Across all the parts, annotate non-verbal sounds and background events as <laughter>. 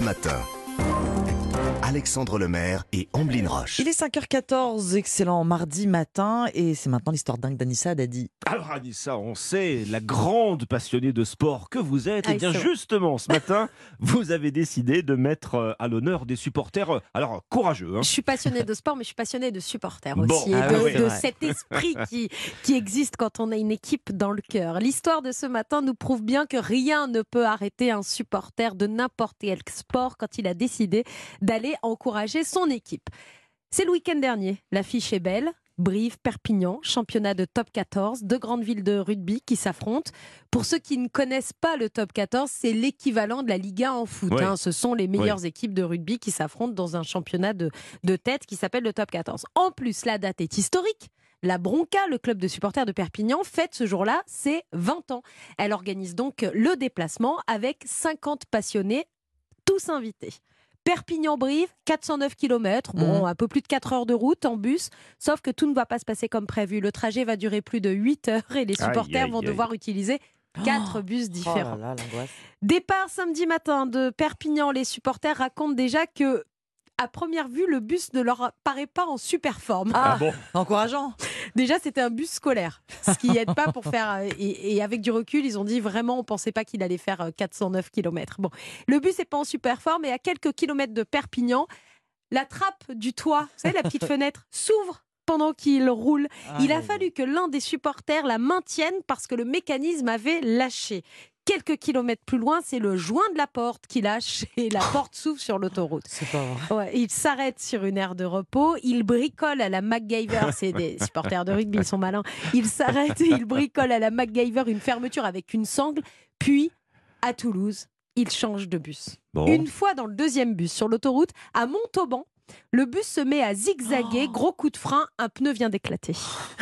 Matin. Alexandre Lemaire et Amblin Roche. Il est 5h14, excellent mardi matin, et c'est maintenant l'histoire dingue d'Anissa Dadi. Alors Anissa, on sait, la grande passionnée de sport que vous êtes, Ah, et bien c'est vrai. justement ce matin, <laughs> vous avez décidé de mettre euh, à l'honneur des supporters, euh, alors courageux, hein. Je suis passionnée de sport, mais je suis passionnée de supporters Bon. aussi. et Ah de, oui, cet esprit <laughs> qui, qui existe quand on a une équipe dans le cœur. L'histoire de ce matin nous prouve bien que rien ne peut arrêter un supporter de n'importe quel sport quand il a décidé d'aller encourager son équipe. C'est le week-end dernier. L'affiche est belle. Brive, Perpignan, championnat de top 14, deux grandes villes de rugby qui s'affrontent. Pour ceux qui ne connaissent pas le top 14, c'est l'équivalent de la Liga en foot. Ouais. hein. Ce sont les meilleures équipes de rugby qui s'affrontent dans un championnat de, de tête qui s'appelle le top 14. En plus, la date est historique. La Bronca, le club de supporters de Perpignan, fête ce jour-là ses 20 ans. Elle organise donc le déplacement avec 50 passionnés, tous invités. Perpignan-Brive, 409 km, bon, Mhm. un peu plus de 4 heures de route en bus, sauf que tout ne va pas se passer comme prévu. Le trajet va durer plus de 8 heures et les supporters aïe, vont aïe. devoir utiliser 4 bus Oh différents. là là, l'angoisse. Départ samedi matin de Perpignan, les supporters racontent déjà que, à première vue, le bus ne leur paraît pas en super forme. Ah, bon? Encourageant. Déjà, c'était un bus scolaire, ce qui aide pas pour faire. euh, Et, et avec du recul, ils ont dit vraiment, on pensait pas qu'il allait faire euh, 409 km. Bon, le bus n'est pas en super forme, et à quelques kilomètres de Perpignan, la trappe du toit, vous savez, la petite <laughs> fenêtre, s'ouvre pendant qu'il roule. Il a fallu que l'un des supporters la maintienne parce que le mécanisme avait lâché. Quelques kilomètres plus loin, c'est le joint de la porte qui lâche <laughs> et la porte s'ouvre sur l'autoroute. C'est pas vrai. Ouais, il s'arrête sur une aire de repos, il bricole à la MacGyver, c'est des <laughs> supporters de rugby, ils sont malins. Il s'arrête, il bricole à la MacGyver une fermeture avec une sangle, puis à Toulouse, il change de bus. Bon. Une fois dans le deuxième bus sur l'autoroute, à Montauban, le bus se met à zigzaguer, gros coup de frein, un pneu vient d'éclater.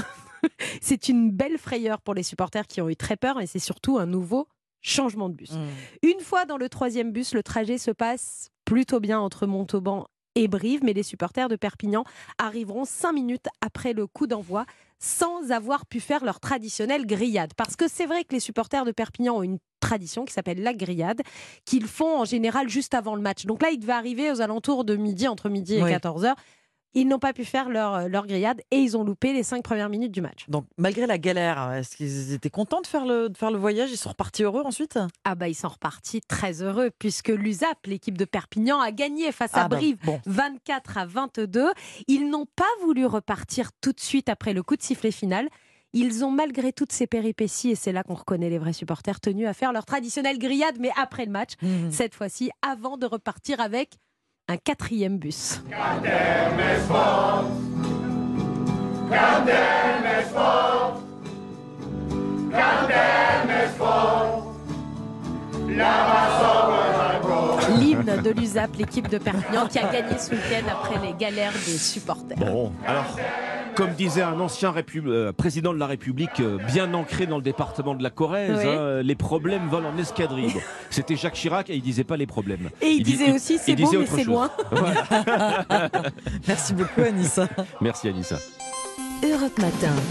<laughs> c'est une belle frayeur pour les supporters qui ont eu très peur et c'est surtout un nouveau changement de bus. Mm. Une fois dans le troisième bus, le trajet se passe plutôt bien entre Montauban et Brive, mais les supporters de Perpignan arriveront cinq minutes après le coup d'envoi sans avoir pu faire leur traditionnelle grillade. Parce que c'est vrai que les supporters de Perpignan ont une tradition qui s'appelle la grillade, qu'ils font en général juste avant le match. Donc là, ils devaient arriver aux alentours de midi, entre midi et Oui. 14h. Ils n'ont pas pu faire leur, leur grillade et ils ont loupé les cinq premières minutes du match. Donc, malgré la galère, est-ce qu'ils étaient contents de faire le, de faire le voyage? Ils sont repartis heureux ensuite? Ah bah ils sont repartis très heureux puisque l'USAP, l'équipe de Perpignan, a gagné face à Ah bah, Brive bon. 24 à 22. Ils n'ont pas voulu repartir tout de suite après le coup de sifflet final. Ils ont malgré toutes ces péripéties, et c'est là qu'on reconnaît les vrais supporters, tenus à faire leur traditionnelle grillade, mais après le match, Mhm. cette fois-ci avant de repartir avec un quatrième bus. L'hymne de l'USAP, l'équipe de Perpignan, qui a gagné ce week-end après les galères des supporters. Bon, alors, comme disait un ancien répu- euh, président de la République, euh, bien ancré dans le département de la Corrèze, Oui. hein, les problèmes volent en escadrille. Bon, <laughs> C'était Jacques Chirac et il disait pas les problèmes. Et il, dis- disait aussi c'est beau disait mais autre c'est chose. loin. <laughs> Voilà. Merci beaucoup, Anissa. Merci Anissa. Europe Matin.